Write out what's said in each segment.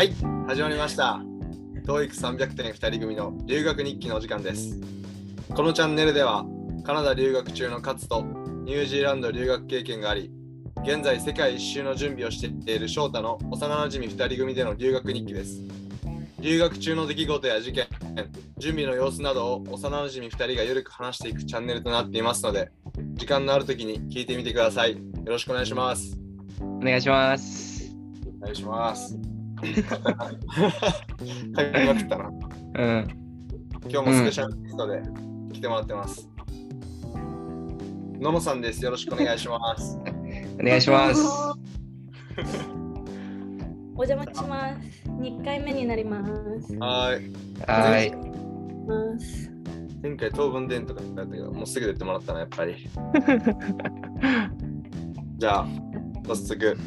はい、始まりました。TOEIC300 点2人組の留学日記のお時間です。このチャンネルでは、カナダ留学中の勝とニュージーランド留学経験があり、現在世界一周の準備をしている翔太の幼馴染2人組での留学日記です。留学中の出来事や事件、準備の様子などを幼馴染2人がゆるく話していくチャンネルとなっていますので、時間のある時に聞いてみてください。よろしくお願いします。お願いします。お願いします。はい、まくったな。うん。今日もスペシャルゲストで来てもらってます。ののさんです。よろしくお願いします。お願いします。お邪魔します。2回目になります。はい。はい。ます前回当分伝とかやったけど、もうすぐ出てもらったな、やっぱり。じゃあ、早速、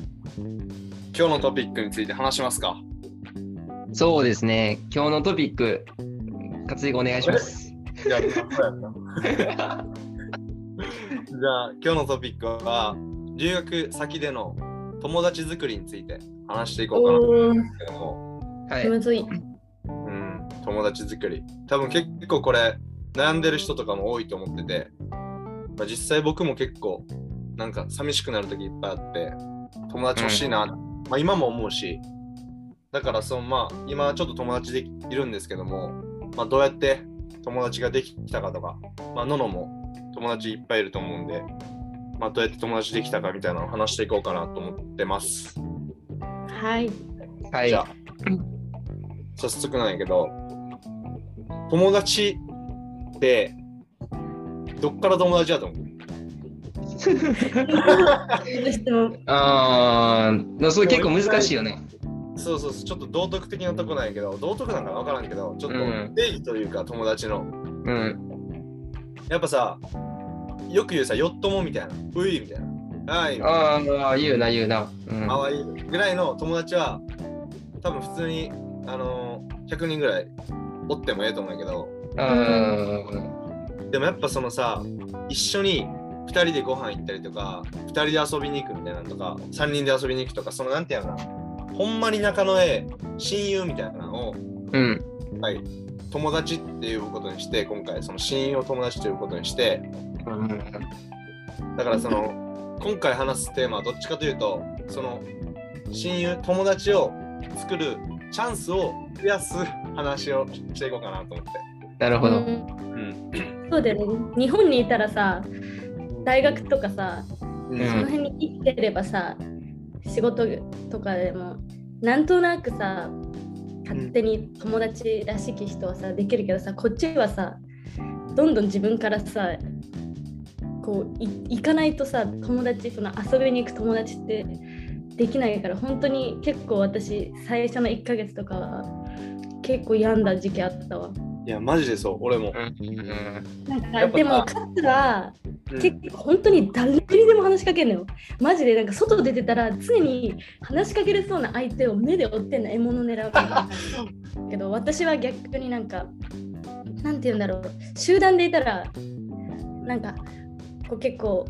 今日のトピックについて話しますか？そうですね。今日のトピック、勝井お願いします。じゃあ、そうやったじゃあ、今日のトピックは、留学先での友達作りについて話していこうかなと思うんですけども。はい。むずい。うん、友達作り。多分結構これ悩んでる人とかも多いと思ってて、まあ、実際僕も結構なんか寂しくなる時いっぱいあって、友達欲しいな、まあ今も思うし、だからそのまあ今ちょっと友達でいるんですけども、まあどうやって友達ができたかとか、まあののも友達いっぱいいると思うんで、まあどうやって友達できたかみたいなのを話していこうかなと思ってます。はい。はいじゃ。あ、早速なんやけど、友達って、どっから友達だと思う？あー、それ結構難しいよね。そうそうそう、ちょっと道徳的なとこなんやけど、道徳なんか分からんけど、ちょっとうん定義というか友達の、うん。やっぱさ、よく言うさ、よっともみたいな、ういみたいな、はい、ああ、言うな、言うな。うん。かわいいぐらいの友達は、多分普通に、あのー、100人ぐらいおってもええと思うんやけど、あでもやっぱそのさ一緒に2人でご飯行ったりとか2人で遊びに行くみたいなのとか3人で遊びに行くとかそのなんていうのかなほんまに仲のええ親友みたいなのを、ーうん。はい、友達って呼ぶことにして今回その親友を友達と呼ぶことにしてだからその今回話すテーマはどっちかというとその親友友達を作るチャンスを増やす話をしていこうかなと思って。なるほど。うんうんそうだよね。日本にいたらさ、大学とかさ、うん。うんその辺に生きてればさ、仕事とかでも、なんとなくさ、勝手に友達らしき人はさ、できるけどさ、こっちはさ、どんどん自分からさ、こうい行かないとさ友達その遊びに行く友達ってできないから本当に結構私最初の1ヶ月とかは結構病んだ時期あったわいやマジでそう俺も。うん。なん。かでもカツはうん。結構本当に誰にでも話しかけるのよ。マジでなんか外出てたら常に話しかけれそうな相手を目で追ってんの獲物狙うみたいなけど私は逆になんかなんて言うんだろう。集団でいたらなんかこう結構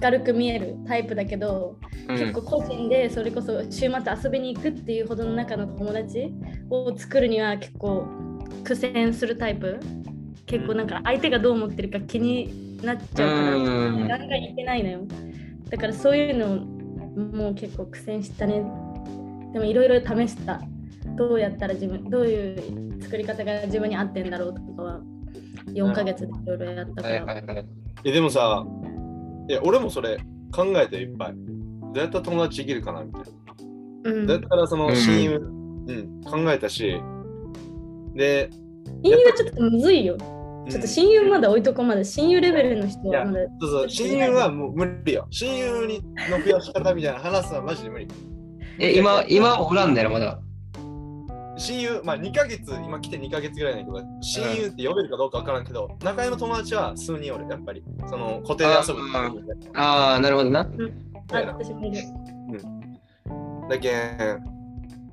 明るく見えるタイプだけど、結構個人でそれこそ週末遊びに行くっていうほどの中の友達を作るには結構苦戦するタイプ？結構なんか相手がどう思ってるか気になっちゃうからうん。ガンガンいけないのよ。だからそういうのもう結構苦戦したね。でもいろいろ試した。どうやったら自分どういう作り方が自分に合ってんだろうとかは4ヶ月でいろいろやったかはいら、はいはい。えでもさ、いや俺もそれ考えていっぱい。どうやったら友達できるかなみたいな。うん。どうやったらそのうん。親友、うん、考えたし、で、親友はちょっとむずいようんちょっと親友まだ置いとこうまで親友レベルの人はまだそうそう親友はもう無理よ。親友にの増やし方みたいな話すのはマジで無理。え、今、今おらんだよ、まだ。親友、まあ2ヶ月、今来て2ヶ月ぐらいなんだけど、親友って呼べるかどうかわからんけど、仲良いの友達は数人おる、やっぱり。その固定で遊ぶああ、なるほどな。あ私もいるだけん、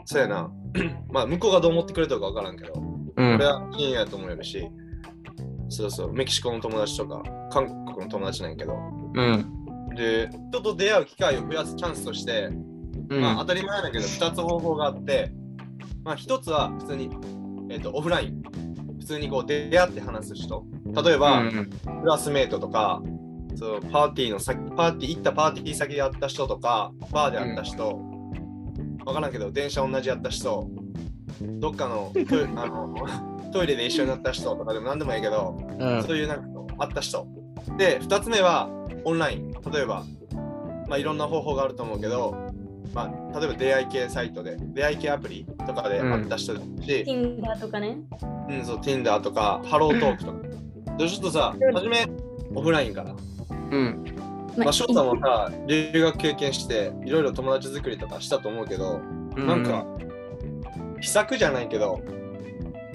そうやな。まあ向こうがどう思ってくれたかわからんけど、うん俺。は親友やと思えるし、そうそう、メキシコの友達とか、韓国の友達なんやけど、うん。で、人と出会う機会を増やすチャンスとして、うん。まあ当たり前だけど、2つ方法があって、まあ一つは普通に、えっとオフライン。普通にこう出会って話す人。例えば、うんクラスメートとか、そうパーティーの先、パーティー行ったパーティー先で会った人とか、バーで会った人、わからんけど、電車同じやった人、どっかのトイあの トイレで一緒になった人とかでも何でもいいけど、うんそういうなんか会った人。で、2つ目はオンライン。例えば、まあ、いろんな方法があると思うけど、まあ、例えば出会い系サイトで、出会い系アプリとかで会った人だし、Tinder とかね。うん、そう、Tinder とか、ハロートークとか。でちょっとさ、はじめオフラインから。うん。ままあ、翔太もさ、留学経験して、いろいろ友達作りとかしたと思うけど、なんか、秘策じゃないけど、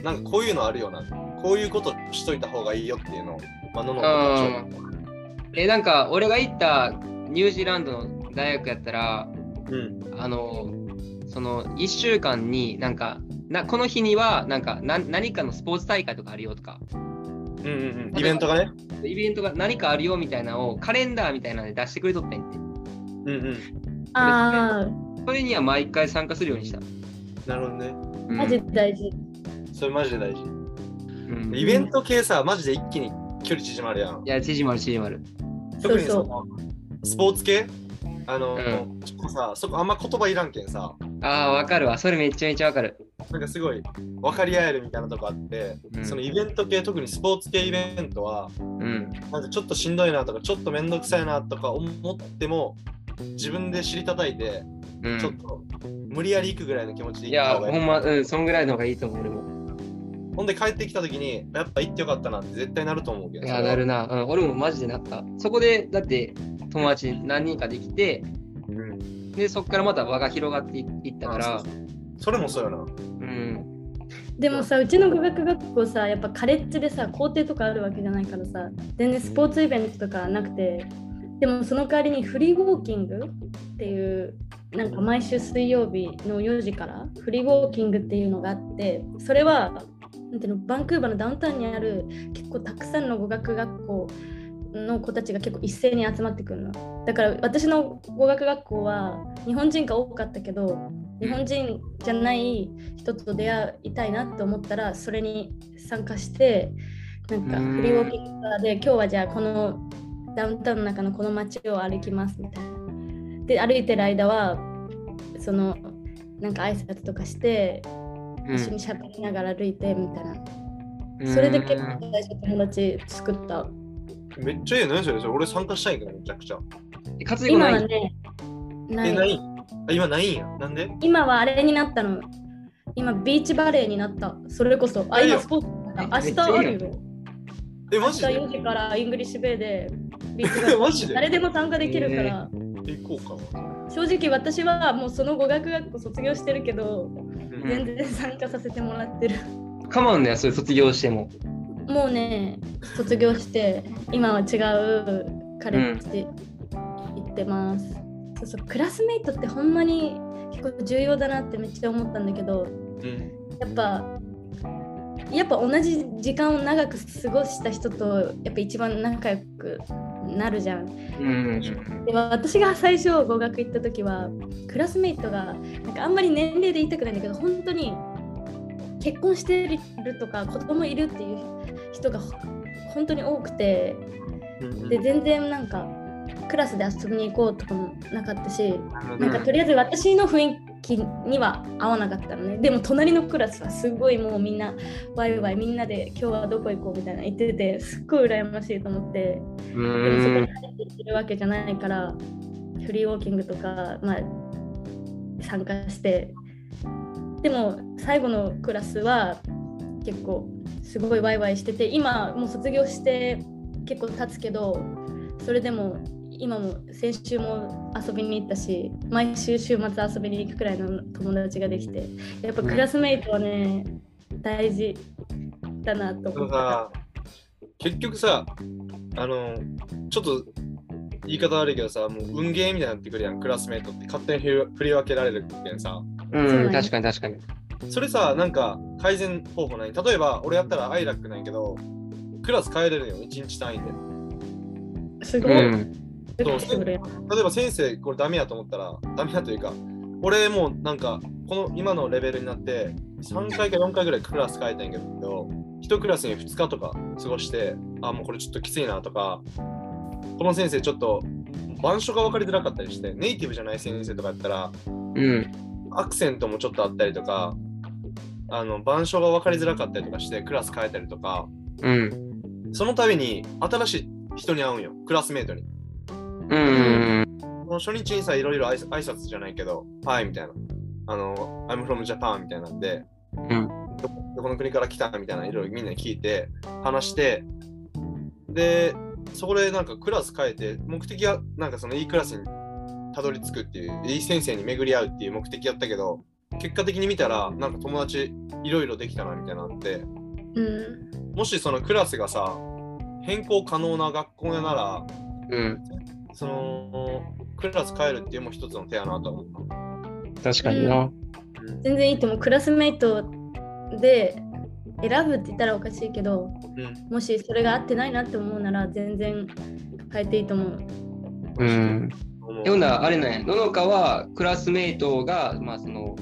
なんかこういうのあるよな。こういうことしといた方がいいよっていうのを、まあ、ののあえ、なんか、俺が行ったニュージーランドの大学やったら、うん。あの、その1週間になんか、なこの日にはなんかな何かのスポーツ大会とかあるよとか、うんうんうん。イベントがね。イベントが何かあるよみたいなのをカレンダーみたいなので出してくれとってんって。うんうん。あそれには毎回参加するようにした。なるほどね。あ、マジで大事。それマジで大事。うんイベント系さ、マジで一気に距離縮まるやんい。や、縮まる縮まる。特にそそうのスポーツ系？あの、うちょっとさ、そこあんま言葉いらんけんさ、ああ、わかるわ。それめちゃめちゃわかる。なんかすごい分かり合えるみたいなとこあって、うんそのイベント系、特にスポーツ系イベントは、うん。なんかちょっとしんどいなとか、ちょっとめんどくさいなとか思っても、自分で知りたたいて、うんちょっと無理やり行くぐらいの気持ちで行った方がいい。ほんま、うん、そんぐらいの方がいいと思う、俺も。ほんで帰ってきた時に、やっぱ行ってよかったなって絶対なると思うけど。いや、なるな。うん、俺もマジでなった。そこで、だって、友達何人かできて、うん。で、そこからまた輪が広がっていいったからそれもそうやな。うん。でもさ、うちの語学学校さ、やっぱカレッジでさ、校庭とかあるわけじゃないからさ、全然スポーツイベントとかなくて、でもその代わりにフリーウォーキングっていう、なんか毎週水曜日の4時からフリーウォーキングっていうのがあって、それは、なんていうの、バンクーバーのダウンタウンにある結構たくさんの語学学校の子たちが結構一斉に集まってくるの。だから私の語学学校は日本人が多かったけど、日本人じゃない人と出会いたいなって思ったらそれに参加してなんかうんフリーウォーキングとかで今日はじゃあこのダウンタウンの中のこの街を歩きますみたいな。で歩いてる間はそのなんか挨拶とかしてうん一緒に喋りながら歩いてみたいな。うんそれで結構最初友達作った。めっちゃいいね、それ。俺参加したいんやけど、めちゃくちゃ。え活動ない？今はね、なえ、ない？あ今ないんや。なんで？今はあれになったの。今ビーチバレーになった。それこそ。あ、いいよ今スポーツだ明日あるよ。え、明日マジで？4時からイングリッシュベイで ビーチバレーマジで誰でも参加できるから、行こうかな。正直私はもうその語学学校卒業してるけど、うん全然参加させてもらってる。構わんのや、それ卒業しても。もうね、卒業して、今は違うカレッジ行ってます。そうそう、クラスメイトってほんまに結構重要だなってめっちゃ思ったんだけど、うん。やっぱやっぱ同じ時間を長く過ごした人とやっぱ一番仲良くなるじゃん。うん。で私が最初語学行った時はクラスメイトがなんかあんまり年齢で言いたくないんだけど本当に結婚してるとか子供いるっていう人がほ本当に多くてうんで全然なんかクラスで遊びに行こうとかもなかったしうんなんかとりあえず私の雰囲気には合わなかったのね。でも隣のクラスはすごいもうみんなワイワイみんなで今日はどこ行こうみたいな言っててすっごい羨ましいと思って。うでもそこにん。入ってるわけじゃないからフリーウォーキングとか、まあ、参加してでも最後のクラスは結構すごいワイワイしてて今もう卒業して結構経つけどそれでも今も先週も遊びに行ったし毎週週末遊びに行くくらいの友達ができてやっぱクラスメイトはね大事だなとで思った。結局さ、あの、ちょっと言い方悪いけどさ、もう運ゲーみたいになってくるやん、クラスメートって勝手に振り分けられるけんさ。うん、確かに確かに。それさ、なんか改善方法ない？例えば、俺やったらアイラックないけど、クラス変えれるよ、1日単位で。すごい。うん。フレキシブルや例えば先生、これダメやと思ったら、ダメやというか、俺もうなんか、この今のレベルになって、3回か4回ぐらいクラス変えたんやけど、1クラスに2日とか過ごして、あ、もうこれちょっときついなとか、この先生ちょっと板書が分かりづらかったりして、ネイティブじゃない先生とかやったら、うん。アクセントもちょっとあったりとか、あの板書が分かりづらかったりとかして、クラス変えたりとか、うん。その度に新しい人に会うんよ、クラスメートに。うん。もう初日にさ、いろいろ挨拶じゃないけど、はいみたいな。あの、I'm from Japan みたいなんで、うん。どどこの国から来たみたいな、いろいろみんなに聞いて、話して、で、そこでなんかクラス変えて、目的はなんかそのいいクラスにたどり着くっていう、いい先生に巡り合うっていう目的やったけど、結果的に見たら、なんか友達いろいろできたなみたいなのあって、うん。もしそのクラスがさ、変更可能な学校なら、うん。そのクラス変えるっていうのも一つの手やなと思うな。確かにな。全然いいと思う。クラスメイトで選ぶって言ったらおかしいけど、うんもしそれが合ってないなって思うなら全然変えていいと思う。うん。思う読んだあれなんや、ののかはクラスメイトが、まあその、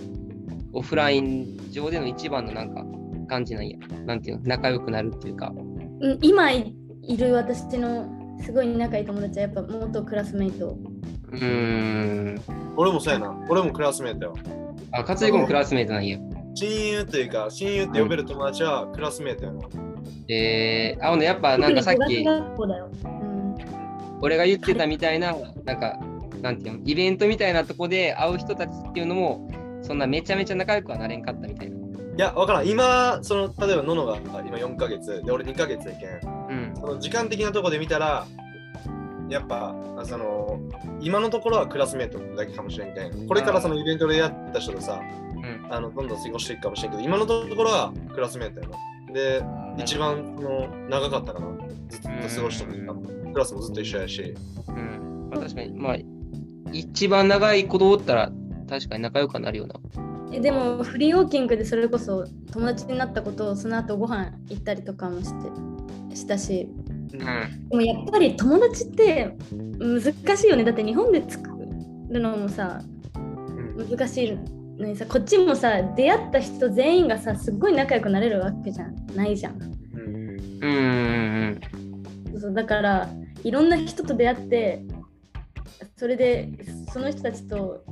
オフライン上での一番のなんか感じなんや。なんていうの、仲良くなるっていうか。うん今いいる私のすごい仲いい友達はやっぱ元クラスメイト。うーん。俺もそうやな。俺もクラスメートよ。あ、勝彦もクラスメイトなんや。親友というか、親友って呼べる友達はクラスメートやな。えー、あ、ほんでやっぱなんかさっき俺が言ってたみたいな、なんか、なんていうの、イベントみたいなとこで会う人たちっていうのも、そんなめちゃめちゃ仲良くはなれんかったみたいな。いや、わからん。今、その、例えば、ののが今4ヶ月、で、俺2ヶ月やけん。うん。その時間的なとこで見たら、やっぱ、あその、今のところはクラスメートだけかもしれんけん。これからそのイベントでやった人とさ、うん。あのどんどん過ごしていくかもしれんけど、今のところはクラスメートやな。で、一番その長かったかな。ずっと過ごした時間。クラスもずっと一緒やし。うん。まあ、確かに、まあ、一番長いことおったら、確かに仲良くはなるような。えでもフリーウォーキングでそれこそ友達になったことをその後ご飯行ったりとかもしてしたしうん。でもやっぱり友達って難しいよねだって日本で作るのもさうん難しいのにさこっちもさ出会った人全員がさすっごい仲良くなれるわけじゃないじゃん。うん。そうだからいろんな人と出会ってそれでその人たちと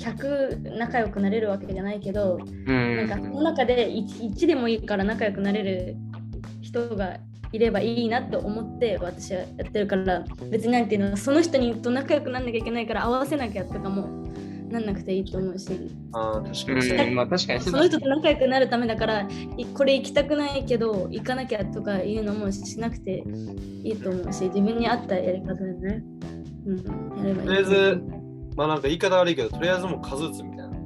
100仲良くなれるわけじゃないけどうん。なんかその中で 1, 1でもいいから仲良くなれる人がいればいいなって思って私はやってるから。別になんていうのその人にと仲良くなんなきゃいけないから合わせなきゃとかもなんなくていいと思うし。ああ、確かうにまあ確かに。その人と仲良くなるためだからいこれ行きたくないけど行かなきゃとかいうのもしなくていいと思うし自分に合ったやり方でね、うん、やればいいとりあえず、まあなんか言い方悪いけど、とりあえずもう数打つみたいな。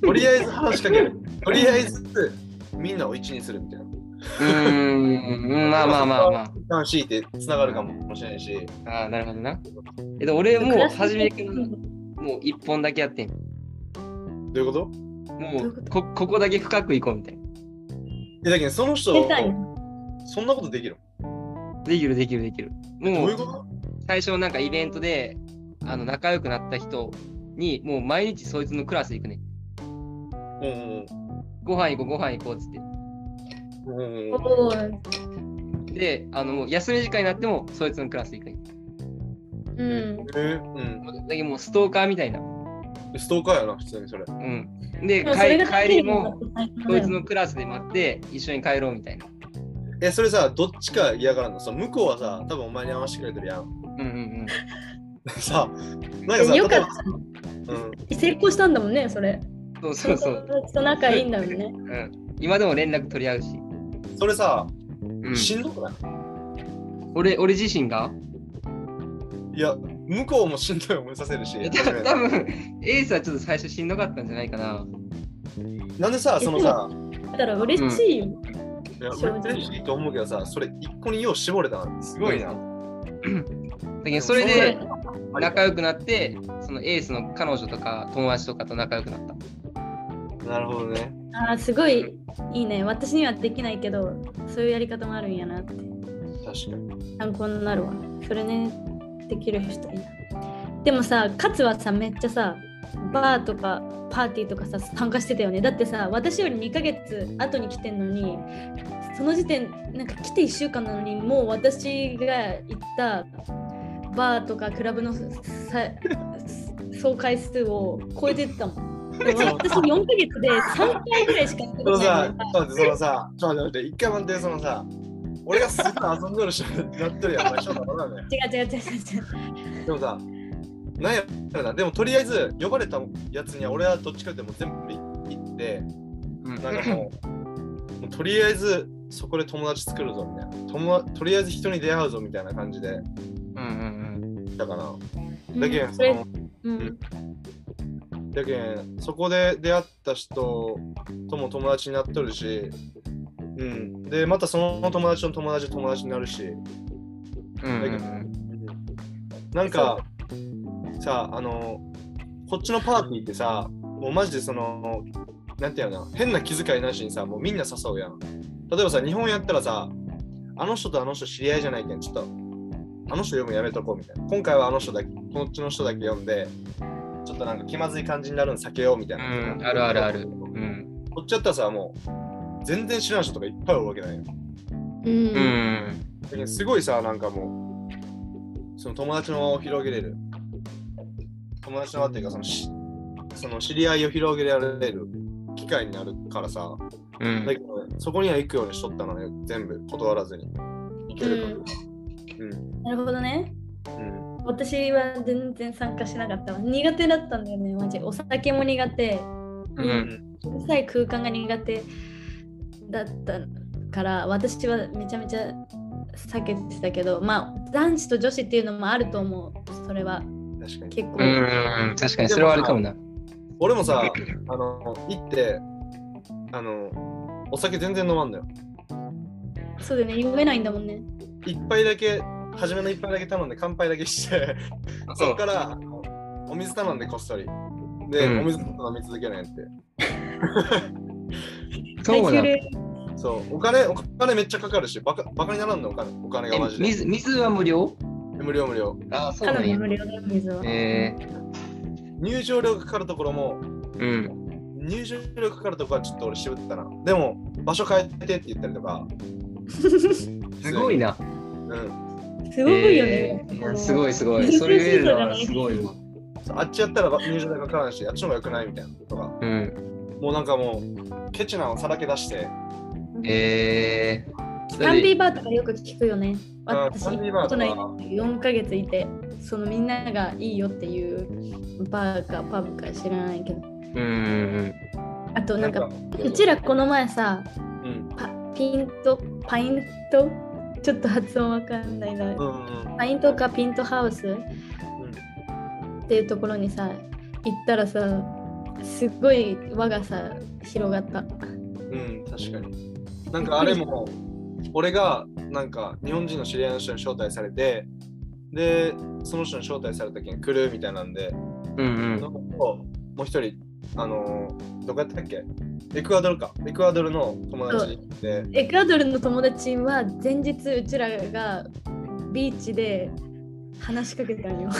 とりあえず話しかける。とりあえずみんなを一にするみたいな。うん、まあまあまあまあ。一旦強いてつながるかもしれないし。ああ、なるほどな。えっと、俺もう初めからもう一本だけやってん。どういうこと？もうこここだけ深くいこうみたいな。えだけどその人そんなことできるできるできるできる。どうもいううこと？最初なんかイベントであの仲良くなった人にもう毎日そいつのクラス行くね。うんうんご飯行こうご飯行こうっつって。うんうんおーで、あのもう休み時間になってもそいつのクラス行くね。うんえうんもうだけどもうストーカーみたいな。ストーカーやな、普通にそれ。うん。で、帰帰りもそいつのクラスで待って一緒に帰ろうみたいな。え、それさ、どっちか嫌がらんの？その向こうはさ、多分お前に合わせてくれてるやん。うんうん さ、なんかさ、よかっ例えばうん、成功したんだもんねそれうん。そうそうそう。と仲いいんだもんねうん、今でも連絡取り合うし。それさ、うん、しんどくない？俺俺自身が？いや、向こうもしんどい思いさせるし。多分 エースはちょっと最初しんどかったんじゃないかな。なんでさ、そのさ、だから嬉しいよ、いや正直嬉しいと思うけどさ、それ一個によう絞れたな。すごいな。だけどそれで仲良くなって、そのエースの彼女とか友達とかと仲良くなった。なるほどね。あーすごいいいね。私にはできないけどそういうやり方もあるんやなって。確かに。参考になるわ。それね。できる人いい。なでもさ勝はさめっちゃさバーとかパーティーとかさ参加してたよね。だってさ私より2ヶ月後に来てんのにその時点なんか来て1週間なのにもう私が行ったバーとかクラブのさ総回数を超えてったもん。私4ヶ月で3回ぐらいしか行ったことそのさない、ちょっと待って、そのさ、ちょっと待って、一回待って、そのさ、俺がすごい遊んでる人になってるやん、お前、ちょっと待ってね。違う違う違う違う。でもさ、なんやろな、でもとりあえず呼ばれたやつには俺はどっちかってもう全部行って、うんなんかもう、もうとりあえずそこで友達作るぞみたいな。友達とりあえず人に出会うぞみたいな感じで、だかな。うんだけん、そのうんだけん、そこで出会った人とも友達になっとるし、うん。で、またその友達の友達友達になるし、うんうんうんなんか、さ、あの、こっちのパーティーってさ、もうマジでその、なんていうの変な気遣いなしにさ、もうみんな誘うやん。例えばさ、日本やったらさ、あの人とあの人知り合いじゃないけん、ちょっと、あの人読むのやめとこうみたいな。今回はあの人だけ、こっちの人だけ読んで、ちょっとなんか気まずい感じになるの避けようみたいな。うんあるあるあるうんこっちやったらさ、もう、全然知らん人とかいっぱいおるわけないよ。ううんんだけどすごいさ、なんかもう、その友達の輪を広げれる。友達の輪っていうか、そのしその知り合いを広げられる機会になるからさ、うんだけどね、そこには行くようにしとったのね、全部断らずに。行けるから。うん。なるほどね。うん。私は全然参加しなかったわ。苦手だったんだよね、マジ。お酒も苦手。ううんん。うるさい空間が苦手だったから、私はめちゃめちゃ避けてたけど、まあ、男子と女子っていうのもあると思う。それは確かに。結構。うん確かにそれはあるかもな俺もさ、あの、行って、あの、お酒全然飲まんのよ。そうだよね、読めないんだもんね。一杯だけ、初めの一杯だけ頼んで乾杯だけして、そこからお水頼んでこっそり。で、うんお水飲み続けないって。そうだはいするそう、お金、お金めっちゃかかるし、バカバカにならんのお金お金がえマジで。水水は無料？無料無料。あそうなんやの無料水は。え入場料がかかるところも、ーうん入場料かかるところはちょっと俺渋ってたな。でも、場所変えてって言ったりとか。すごいなうん。すごいよね。えーすごいすごいそれ言えるのはすごいわあっちやったら入場料かからないし、あっちの方が良くないみたいなとか。うんもうなんかもう、ケチなのさらけ出して、えーキャンディーバーとかよく聞くよね。あ私、キャンディーバー行ったことないとか4ヶ月いて、そのみんながいいよっていうバーかパブか知らないけど。うんうんあとなんか、うちらこの前さ、うん。パピント、パイント？ちょっと発音わかんないな。うんうん。パイントかピントハウス？っていうところにさ、行ったらさ、すごい輪がさ、広がった。うん、確かに。なんかあれも、俺がなんか日本人の知り合いの人に招待されて、で、その人に招待された時に来るみたいなんで、うんうんのもう一人、あのーどこやったっけ？エクアドルか。エクアドルの友達に行って、エクアドルの友達は前日うちらがビーチで話しかけたんよ。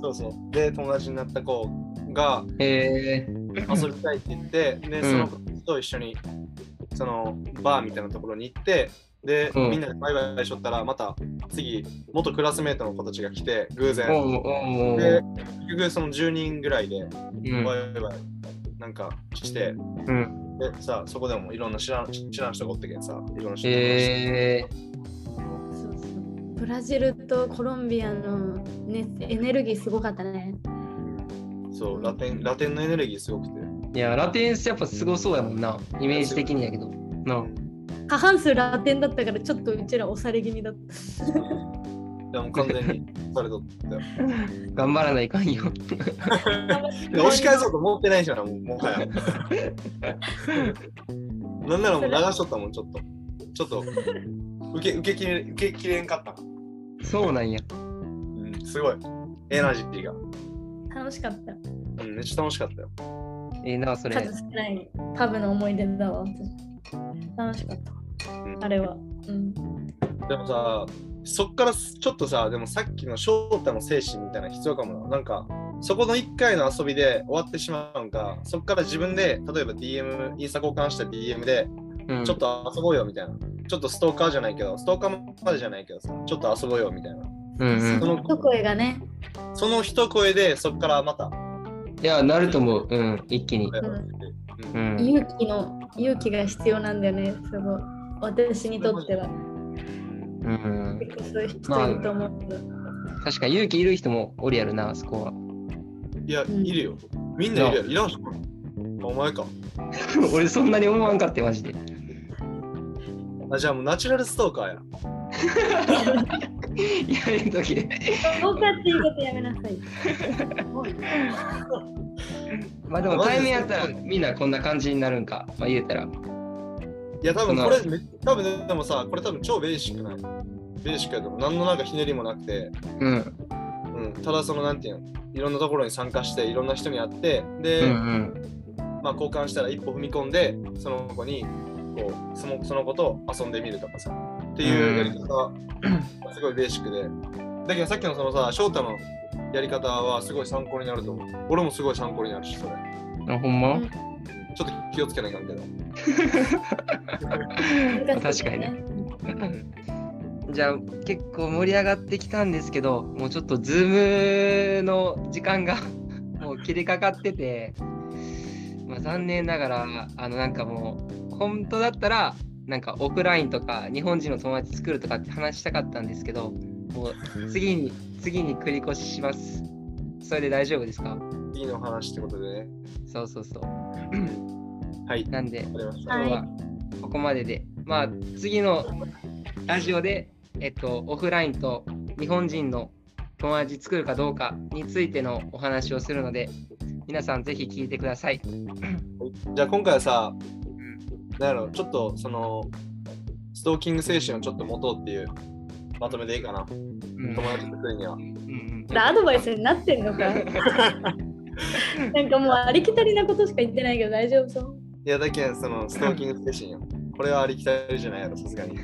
そうそう。で、友達になった子がえー遊びたいって言って、で、その子と一緒に、そのバーみたいなところに行って、で、うんみんなでバイバイしとったら、また次、元クラスメートの子たちが来て、偶然。で結局その10人ぐらいで、うんバイバイなんかして、うん。で、さ、そこでもいろんな知らん知らん人がおってけんさ、いろんな人と話してえそうそうブラジルとコロンビアの、ね、エネルギーすごかったね。そう、ラテン、ラテンのエネルギーすごくて。ーいやラテンスやっぱすごそうやもんな。イメージ的にやけど。な過半数ラテンだったからちょっとうちら押され気味だった。でも完全にされとったよ。頑張らないかんよで 押し返そうと思ってないじゃん、もうもはや。なんならもう流しとったもん、ちょっと。ちょっと、受け受けきれ受けきれんかったな。そうなんやうん、すごい。エナジーが。楽しかった。うん、めっちゃ楽しかったよ。ええなそれ数少ないパブの思い出だわ。楽しかった。うんあれは。うん。でもさ、そっからちょっとさ、でもさっきの翔太の精神みたいなの必要かもな。なんか、そこの1回の遊びで終わってしまうんか、そこから自分で、例えば DM、インスタ交換した DM で、うんちょっと遊ぼうよみたいな。ちょっとストーカーじゃないけど、ストーカーまでじゃないけどさ、ちょっと遊ぼうよみたいな。うんうんその一声がね、その一声で、そこからまた。いや、なると思う。うん、一気に。んうん。勇気の勇気が必要なんだよね、すごい。私にとっては。うん、結構そういう人いると思うけど。確かに勇気いる人もおるやるな、あそこは。いや、うんいるよ。みんないるやろ。いらん人お前か。俺そんなに思わんかって、マジで。あじゃあもうナチュラルストーカーや。やめんときで。そうかって言い方やめなさい。まあでも対面やったらみんなこんな感じになるんか。まあ言うたら。いや、多分これめ、多分でもさ、これ多分超ベーシックない。ベーシックやと思う。何のなんかひねりもなくて、うん。うん、ただそのなんていうの、いろんなところに参加して、いろんな人に会って、で、うんうん。まあ交換したら一歩踏み込んで、その子に、こう、そのその子と遊んでみるとかさ、っていうやり方がすごいベーシックで。だけどさっきのそのさ、翔太のやり方はすごい参考になると思う。俺もすごい参考になるし、それ。あ、ほんま？うんちょっと気をつけないかんけど。確かにね。じゃあ結構盛り上がってきたんですけど、もうちょっとズームの時間が もう切りかかってて、まあ、残念ながら、あのなんかもう、本当だったら、なんかオフラインとか日本人の友達作るとかって話したかったんですけど、もう次に、次に繰り越しします。それで大丈夫ですか？いいの話ってことでね。そうそうそう。はい。なんで、今日はここまでで、まあ次のラジオで、えっと、オフラインと日本人の友達作るかどうかについてのお話をするので、皆さんぜひ聞いてください。じゃあ今回はさ、なんやろ、ちょっとその、ストーキング精神をちょっと持とうっていうまとめでいいかな。うん友達作りには。うんうんアドバイスになってんのか？なんかもうありきたりなことしか言ってないけど大丈夫そういや、だけんそのストーキング精神よ。これはありきたりじゃないやろ、さすがに。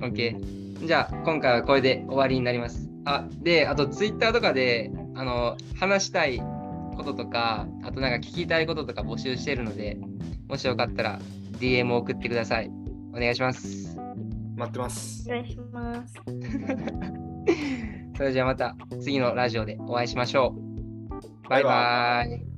OK。じゃあ、今回はこれで終わりになります。あ、で、あと、ツイッターとかで、あの、話したいこととか、あとなんか聞きたいこととか募集しているので、もしよかったら DM を送ってください。お願いします。待ってますお。願いします それじゃあまた次のラジオでお会いしましょう。バイバイ。